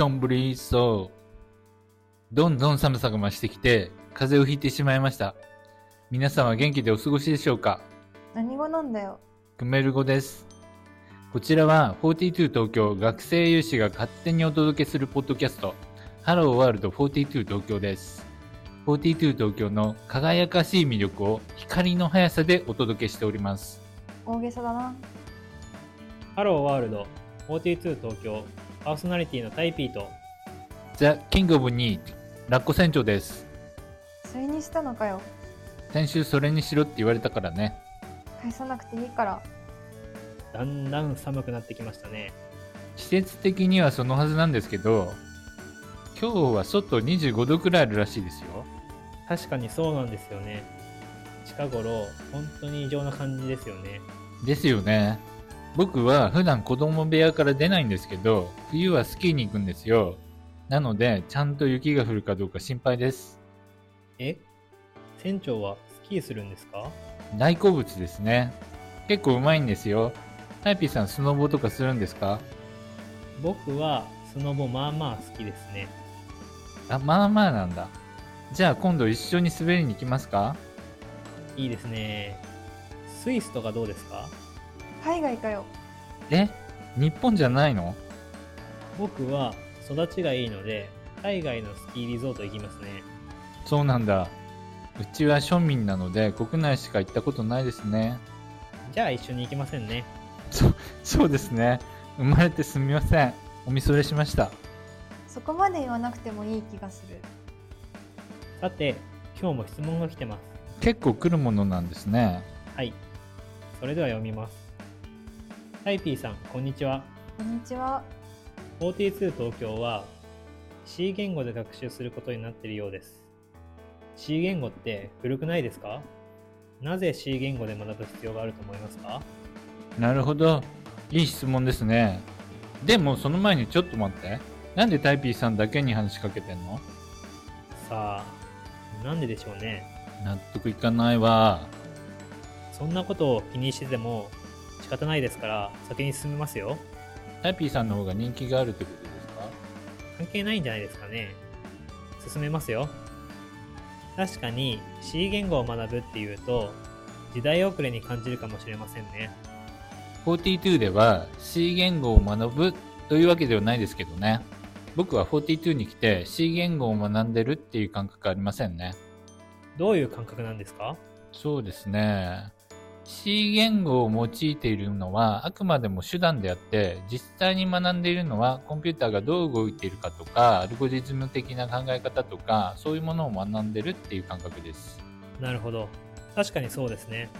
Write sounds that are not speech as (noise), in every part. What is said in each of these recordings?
ちょんぶりそう。どんどん寒さが増してきて、風邪をひいてしまいました。皆さんは元気でお過ごしでしょうか？何語なんだよ。クメル語です。こちらは42東京学生有志が勝手にお届けするポッドキャスト、ハローワールド42東京です。42東京の輝かしい魅力を光の速さでお届けしております。大げさだな。ハローワールド42東京パーソナリティのタイピーとザ・キングオブニート、ラッコ船長です。それにしたのかよ。先週それにしろって言われたからね。返さなくていいから。だんだん寒くなってきましたね季節的にはそのはずなんですけど、今日は外25度くらいあるらしいですよ。確かにそうなんですよね近頃本当に異常な感じですよねですよね。僕は普段子供部屋から出ないんですけど、冬はスキーに行くんですよ。なので、ちゃんと雪が降るかどうか心配です。え？船長はスキーするんですか？大好物ですね。結構うまいんですよ。タイピーさんスノボとかするんですか？僕はスノボまあまあ好きですねあ、まあまあなんだ。じゃあ今度一緒に滑りに行きますか？いいですねスイスとかどうですか？海外かよ。え？日本じゃないの？僕は育ちがいいので海外のスキーリゾート行きますねそうなんだ。うちは庶民なので国内しか行ったことないですね。じゃあ一緒に行きませんねそうですね。生まれてすみません。おみそれしました。そこまで言わなくてもいい気がする。さて今日も質問が来てます結構来るものなんですね。はいそれでは読みますタイピーさんこんにちはこんにちは。42東京は C 言語で学習することになっているようです C 言語って古くないですか？なぜ C 言語で学ぶ必要があると思いますか？なるほど。いい質問ですね。でもその前にちょっと待って。なんでタイピーさんだけに話しかけてんの？さあなんででしょうね納得いかないわ。そんなことを気にしてても仕方ないですから先に進みますよタイピーさんの方が人気があるってことですか？関係ないんじゃないですかね進めますよ確かに C 言語を学ぶっていうと時代遅れに感じるかもしれませんね ?42 では C 言語を学ぶというわけではないですけどね。僕は42に来て C 言語を学んでるっていう感覚ありませんね。どういう感覚なんですか？そうですね。C 言語を用いているのはあくまでも手段であって、実際に学んでいるのはコンピューターがどう動いているかとか、アルゴリズム的な考え方とか、そういうものを学んでるっていう感覚です。なるほど確かにそうですね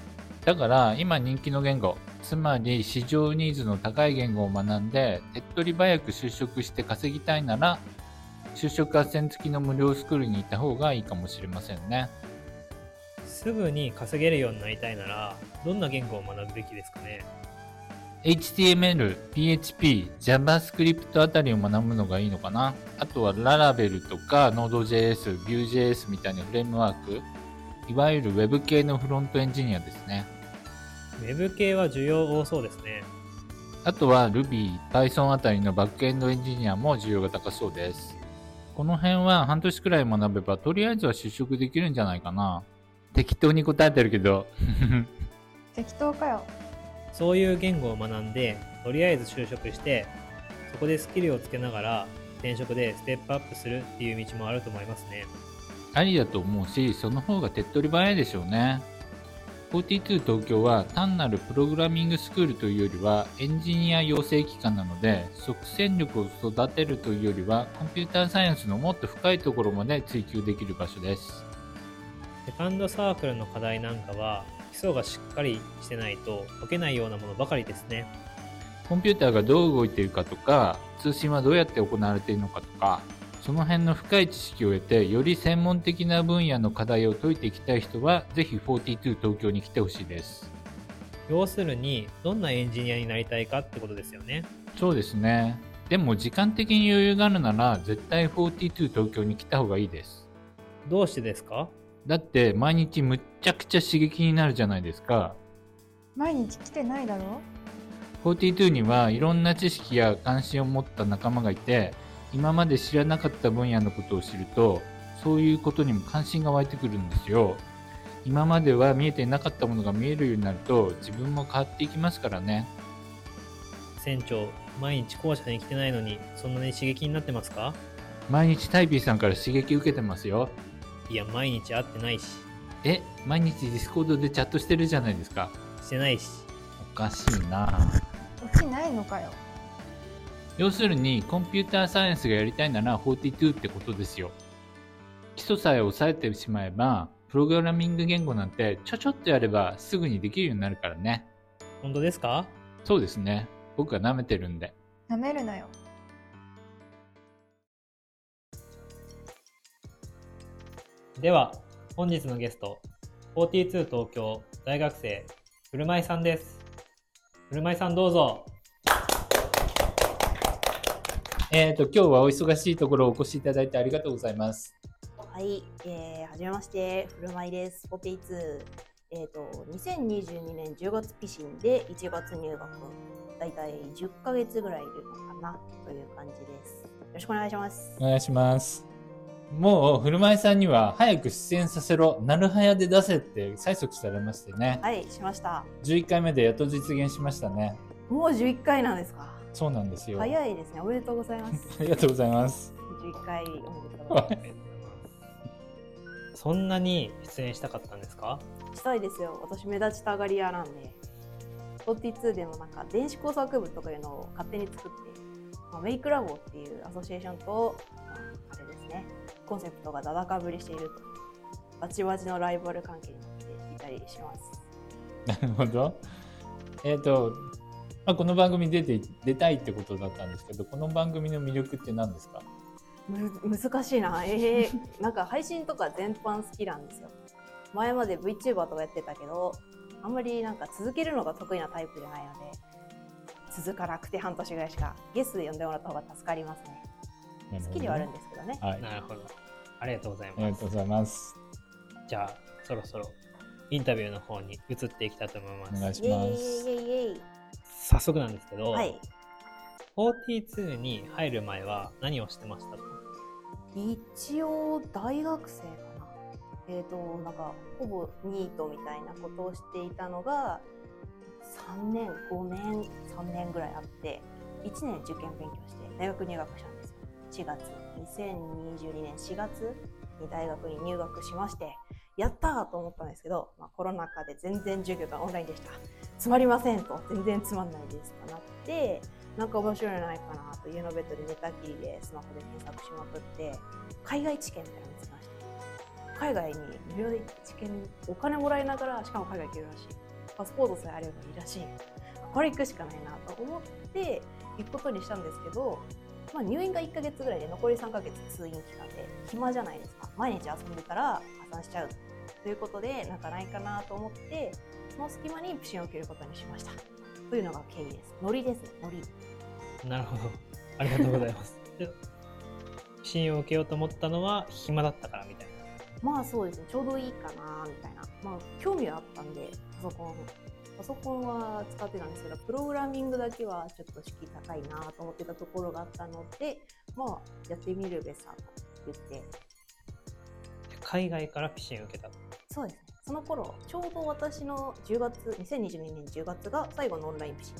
だから今人気の言語、つまり市場ニーズの高い言語を学んで、手っ取り早く就職して稼ぎたいなら、就職斡旋付きの無料スクールに行った方がいいかもしれませんね。すぐに稼げるようになりたいならどんな言語を学ぶべきですかね？HTML、PHP、JavaScript あたりを学ぶのがいいのかな？あとは Laravel とか Node.js、Vue.js みたいなフレームワーク、いわゆる Web 系のフロントエンジニアですね。Web 系は需要多そうですね。あとは Ruby、Python あたりのバックエンドエンジニアも需要が高そうです。この辺は半年くらい学べばとりあえずは就職できるんじゃないかな適当に答えてるけど。適当かよ。そういう言語を学んでとりあえず就職してそこでスキルをつけながら転職でステップアップするっていう道もあると思いますねありだと思うし、その方が手っ取り早いでしょうね。42東京は単なるプログラミングスクールというよりはエンジニア養成機関なので即戦力を育てるというよりはコンピューターサイエンスのもっと深いところまで追求できる場所です。セカンドサークルの課題なんかは基礎がしっかりしてないと解けないようなものばかりですねコンピューターがどう動いているかとか通信はどうやって行われているのかとかその辺の深い知識を得てより専門的な分野の課題を解いていきたい人はぜひ42東京に来てほしいです。要するにどんなエンジニアになりたいかってことですよねそうですね。でも時間的に余裕があるなら絶対42東京に来た方がいいです。どうしてですか？だって毎日むっちゃくちゃ刺激になるじゃないですか。毎日来てないだろ？42にはいろんな知識や関心を持った仲間がいて、今まで知らなかった分野のことを知るとそういうことにも関心が湧いてくるんですよ。今までは見えていなかったものが見えるようになると自分も変わっていきますからね。船長、毎日校舎に来てないのに、そんなに刺激になってますか？毎日タイピーさんから刺激受けてますよいや、毎日会ってないし、え毎日 Discord でチャットしてるじゃないですか。してないし。おかしいな。落ちないのかよ。要するにコンピューターサイエンスがやりたいなら42ってことですよ。基礎さえ押さえてしまえばプログラミング言語なんてちょちょっとやればすぐにできるようになるからね。本当ですか？そうですね。僕が舐めてるんで。なめるなよでは、本日のゲスト、42東京大学生、古舞さんです。古舞さんどうぞ。えっ、と今日はお忙しいところお越しいただいてありがとうございますはい、えー、はじめまして、古舞です。42。えっ、と、2022年10月ピシンで1月入学。だいたい10ヶ月ぐらいいるのかなという感じです。よろしくお願いします。お願いしますもう古舞さんには早く出演させろなるはやで出せって催促されましてねはい、しました。11回目でやっと実現しましたねもう11回なんですか？そうなんですよ早いですね。おめでとうございます。(laughs) ありがとうございます11回おめでとうございまそんなに出演したかったんですか？す。したいですよ。私目立ちたがり屋なんで。42でもなんか電子工作部とかいうのを勝手に作って、まあ、メイクラボっていうアソシエーションと、コンセプトがだだかぶりしていると、バチバチのライバル関係になっていたりします。なるほど。えっ、と、まあ、この番組出て出たいってことだったんですけど、この番組の魅力って何ですか？む難しいな。えー、(laughs) なんか配信とか全般好きなんですよ。前まで VTuber とかやってたけど、あんまりなんか続けるのが得意なタイプじゃないので、続かなくて半年ぐらいしかゲストで呼んでもらった方が助かりますね。好きではあるんですけどね。はい。なるほど。ありがとうございあります。がとうございます。じゃあ、そろそろインタビューの方に移っていきたいと思います。お願いします。イエイイエイ。早速なんですけど、はい。42に入る前は何をしてましたか？一応大学生かな。えっ、となんかほぼニートみたいなことをしていたのが3年5年3年ぐらいあって1年受験勉強して大学入学した。4月2022年4月に大学に入学しましてやったーと思ったんですけど、まあ、コロナ禍で全然授業がオンラインでした。つまりませんと。全然つまんないですとなってなんか面白いのないかなと家のベッドで寝たきりでスマホで検索しまくって海外知見みたいなの見つけました海外に無料で知見お金もらいながらしかも海外行けるらしい。パスポートさえあればいいらしい。これ行くしかないなと思って行くことにしたんですけど、まあ、入院が1ヶ月ぐらいで残り3ヶ月通院期間で暇じゃないですか。毎日遊んでたら破産しちゃうということでなんかないかなと思ってその隙間にプシンを受けることにしました。というのが経緯です。ノリですね。ノリ。なるほど。ありがとうございます。(laughs) で支援を受けようと思ったのは暇だったからみたいな。まあそうですね。ちょうどいいかなみたいな。まあ興味はあったんでパソコンパソコンは使ってたんですけどプログラミングだけはちょっと敷居高いなと思ってたところがあったのでまあやってみるべさと言って海外からピシン受けた。そうですねその頃ちょうど私の10月2022年10月が最後のオンラインピシン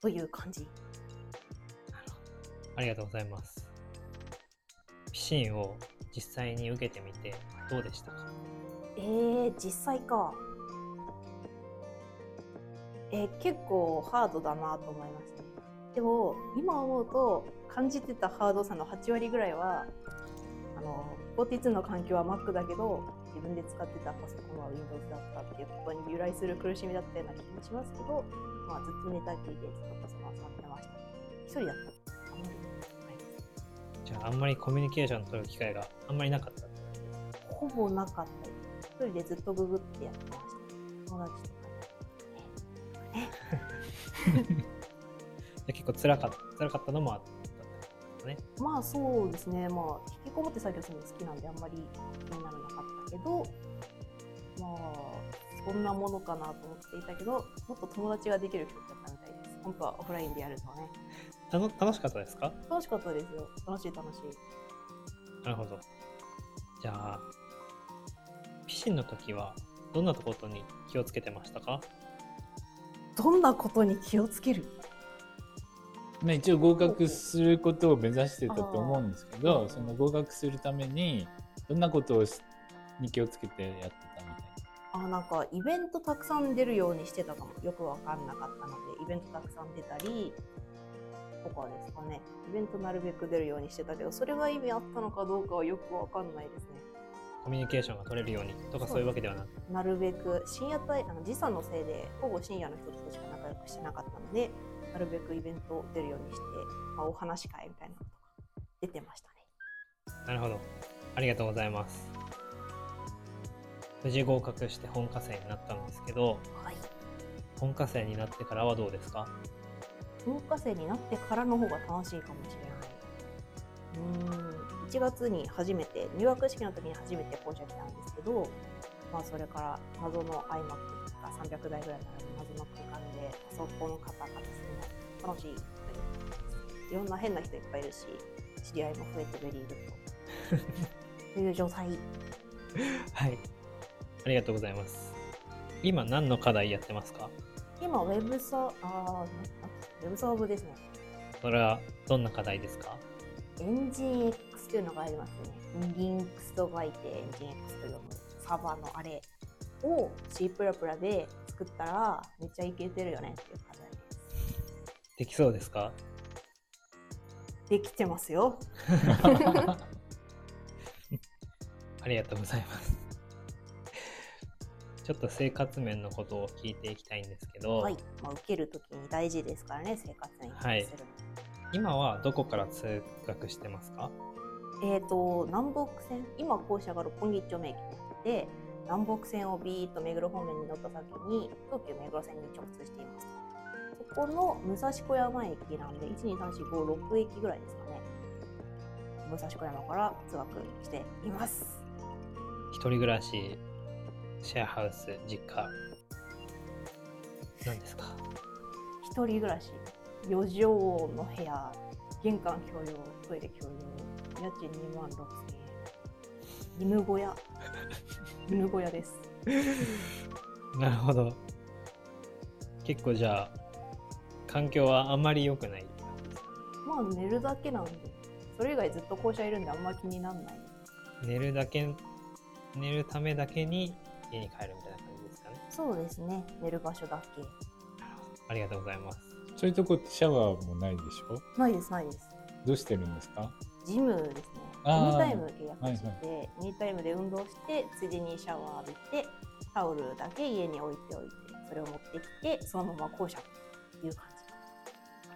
という感じありがとうございます。ピシンを実際に受けてみてどうでしたか？えー、実際か。えー結構ハードだなと思いました。でも、今思うと、感じてたハードさの8割ぐらいは、あの、42の環境は Mac だけど、自分で使ってたパソコンは Windows だったっていうことに由来する苦しみだったような気がしますけど、まあ、ずっと寝たきりでずっとパソコンを触ってました。一人だった。あんまりはいじゃああんまりコミュニケーション取る機会があんまりなかったほぼなかった。一人でずっとググってやってました。友達と (laughs) 結構辛かった辛かったのもあったね。まあそうですね、まあ、引きこもって作業するの好きなんであんまり気にならなかったけど、まあ、そんなものかなと思っていたけど、もっと友達ができる曲だったみたいです。本当はオフラインでやるとね。たの楽しかったですか？楽しかったですよ楽しい楽しいなるほど。じゃあ、ピシンの時はどんなことに気をつけてましたか？どんなことに気をつける？まあ、一応合格することを目指してたと思うんですけどその合格するためにどんなことをしに気をつけてやってたみたいあなんかイベントたくさん出るようにしてたかも。よく分かんなかったのでイベントたくさん出たりとかですかね。イベントなるべく出るようにしてたけどそれが意味あったのかどうかはよく分かんないですねコミュニケーションが取れるようにとかそういうわけではなく。なるべく深夜帯あの時差のせいでほぼ深夜の人としか仲良くしてなかったのでなるべくイベント出るようにして、まあ、お話し会みたいなことが出てましたねなるほど。ありがとうございます。無事合格して本科生になったんですけど、はい本科生になってからはどうですか？本科生になってからの方が楽しいかもしれない。うーん1月に初めて入学式の時に初めて校舎来たんですけど、まあ、それから謎の iMac が300台ぐらい並ぶ謎の空間でパソコンカタカタするの楽しいという。いろんな変な人いっぱいいるし知り合いも増えて very good という状態。はい。ありがとうございます。今何の課題やってますか？今ウェブサーあーウェブサーブですね。それはどんな課題ですか？エンジン X というのがありますね。リンクスと書いてエンジン X と読むサーバーのあれを C++ で作ったらめっちゃいけてるよねっていう課題です。できそうですか？できてますよ。(laughs) ありがとうございます。ちょっと生活面のことを聞いていきたいんですけど、はい。まあ、受けるときに大事ですからね、生活に関する。今はどこから通学してますか？えっ、と、南北線、今校舎が六本木一丁目駅になってて、南北線をビーッと目黒方面に乗った先に東急目黒線に直通しています。そこの武蔵小山駅なんで、1、2、3、4、5、6駅ぐらいですかね。武蔵小山から通学しています。一人暮らし、シェアハウス、実家。何ですか？一人暮らし、4畳の部屋、玄関共用、トイレ共用、家賃2万6千円。犬小屋。(laughs) 犬小屋です。なるほど。結構じゃあ、環境はあんまり良くない。まあ寝るだけなんで、それ以外ずっと校舎いるんであんま気にならない。寝るだけ、寝るためだけに家に帰るみたいな感じですかね？そうですね、寝る場所だけ。ありがとうございます。そういうとこってシャワーもないでしょ？ないです、ないです。どうしてるんですか？ジムですね。エあーニタイム契約してて、はいエニタイムで運動して、ついでにシャワー浴びて、タオルだけ家に置いておいて、それを持ってきて、そのまま校舎という感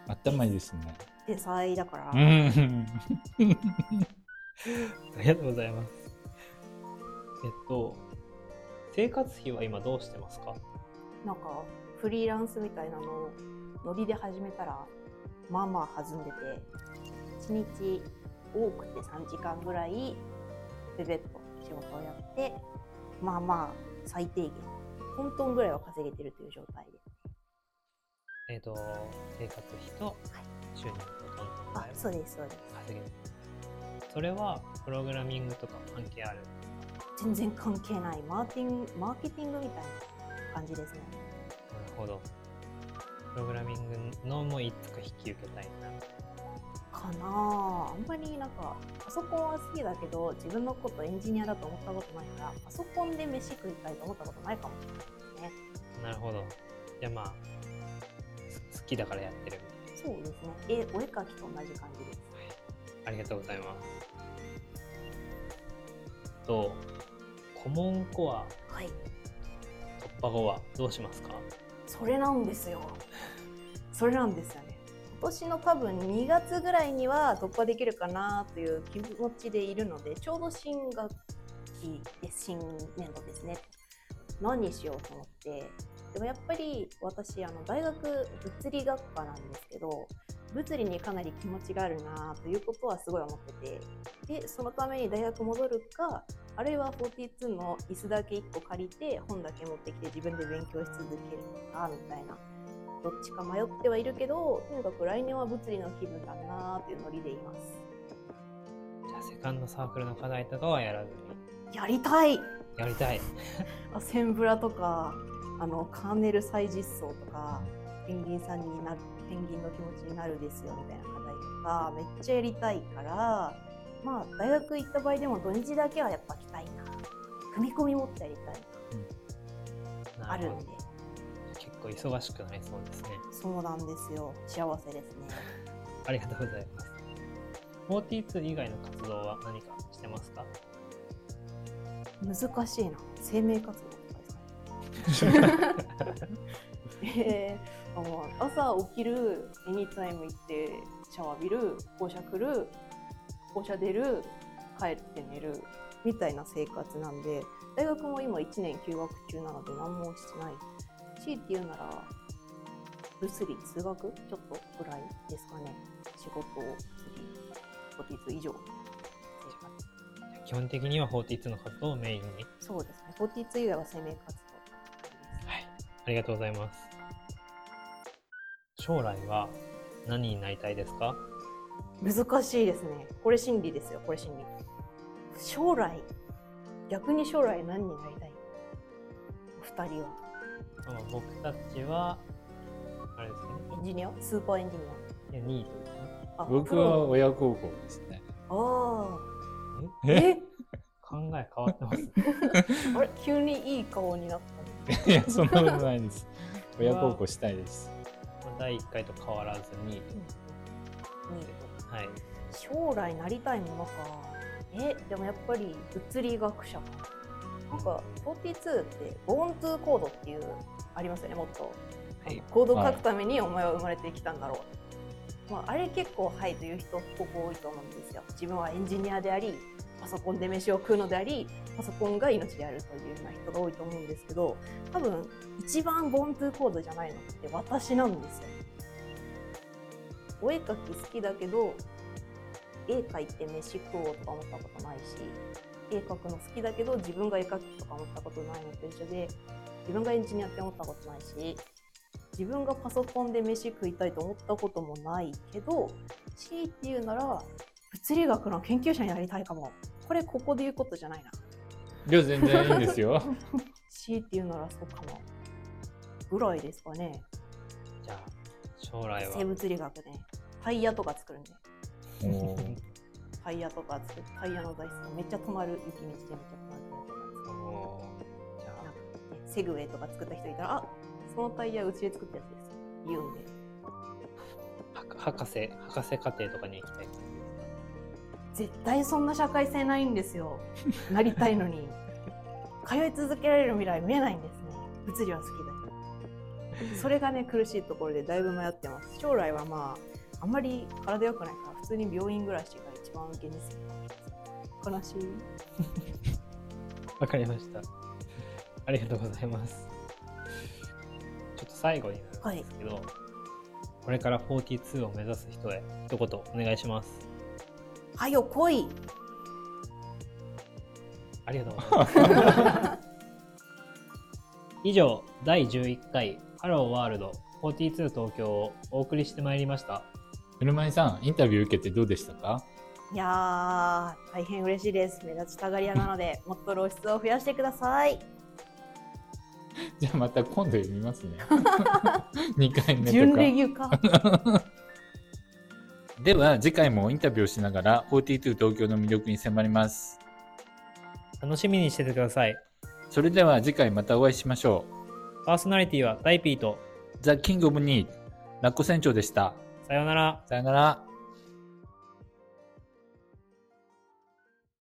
頭いいですね。じ。天才だから、うん。(laughs) ありがとうございます。えっと、生活費は今どうしてますか？なんかフリーランスみたいなのをノリで始めたら、まあまあ弾んでて、1日多くて3時間ぐらい、ベベッと仕事をやって、まあまあ最低限、トントンぐらいは稼げてるという状態で。えっと、生活費と収入とどんどんぐらい、あそうです、そうです。稼げる。それはプログラミングとか関係ある？全然関係ないマーティングマーケティングみたいな感じですね。なるほど。プログラミングのもいつか引き受けたいな。かなああんまりなんかパソコンは好きだけど自分のことエンジニアだと思ったことないからパソコンで飯食いたいと思ったことないかもしれないですね。なるほど。じゃあまあ、す好きだからやってるそうですね。えお絵描きと同じ感じです。な。ありがとうございます。と、コモンコアはい。突破後はどうしますか？それなんですよ。それなんですよね。今年の多分2月ぐらいには突破できるかなという気持ちでいるので、ちょうど新学期で、新年度ですね。何にしようと思って。でもやっぱり私、あの大学物理学科なんですけど、物理にかなり気持ちがあるなということはすごい思ってて、で、そのために大学戻るか、あるいは42の椅子だけ1個借りて本だけ持ってきて自分で勉強し続けるかみたいなどっちか迷ってはいるけどとにかく来年は物理の気分だなーっていうノリでいます。じゃあセカンドサークルの課題とかはやらずに。やりたい！やりたい。(laughs) アセンブラとかあのカーネル再実装とかペンギンさんになるペンギンの気持ちになるですよみたいな課題とかめっちゃやりたいからまあ大学行った場合でも土日だけはやっぱ来たいな。組み込み持ってやりたいな。あるんで。結構忙しくなりそうですね。そうなんですよ。幸せですね。(laughs) ありがとうございます。42以外の活動は何かしてますか？難しいな。生命活動とかですかね。(laughs) (laughs) えー、朝起きるエニタイム行ってシャワー浴びる校舎来る校舎出る帰って寝るみたいな生活なんで大学も今1年休学中なので何もしてない強いて言うなら物理通学？ちょっとぐらいですかね。仕事を次4以上。基本的には42の活動をメインに。そうですね。42以外は生命活動。はい。ありがとうございます。将来は何になりたいですか？難しいですね。これ心理ですよ。これ心理。将来。逆に将来何になりたい？お二人はまあ僕たちはあれですエンジニア？スーパーエンジニねニートですね。僕は親孝行ですね。ああえ？え？考え変わってます。(laughs) あれ？急にいい顔になった。いや、そんなことないです。親孝行したいです。まあ第1回と変わらずニートニートはい。将来なりたいものか。えでもやっぱり物理学者かななんか42ってボーントゥーコードっていうありますよねもっと。はい。コードを書くためにお前は生まれてきたんだろう、まあ、あれ結構はいという人すごく多いと思うんですよ。自分はエンジニアでありパソコンで飯を食うのでありパソコンが命であるというような人が多いと思うんですけど多分一番ボーントゥーコードじゃないのって私なんですよ。お絵描き好きだけど絵描いて飯食おうとか思ったことないし絵描くの好きだけど自分が絵描きとか思ったことないのと一緒で自分がエンジニアって思ったことないし自分がパソコンで飯食いたいと思ったこともないけど強いて言うなら物理学の研究者になりたいかも。これここで言うことじゃないな。いや、全然いいんですよ。(laughs) 強いて言うならそうかも。ぐらいですかね。じゃあ将来は。生物理学ね。タイヤとか作るんでタイヤとか作タイヤの材質めっちゃ止まる雪道でめっちゃ止まるとか作るおーじゃなんかねセグウェイとか作った人いたらあそのタイヤうちで作ったやつです言うんでは博士博士課程とかに行きたい絶対そんな社会性ないんですよなりたいのに通い続けられる未来見えないんですね物理は好きだけどそれがね苦しいところでだいぶ迷ってます将来はまああんまり体良くないから普通に病院暮らしが一番現実的悲しい (laughs) わかりました。ありがとうございます。ちょっと最後になるんですけど、これから42を目指す人へ一言お願いします。はよ来い。ありがとうございます。(laughs) 以上第11回ハローワールド42東京をお送りしてまいりました。車井さん、インタビュー受けてどうでしたか？いやー大変嬉しいです目立ちたがり屋なので (laughs) もっと露出を増やしてくださいじゃあまた今度読みますね。(laughs) 2回目準とか。レギュか (laughs) では次回もインタビューをしながら42東京の魅力に迫ります。楽しみにしててくださいそれでは次回またお会いしましょパーソナリティはダイピーとう。ザ・キング・オブ・ニー、ラッコ船長でした。さようならさよなら。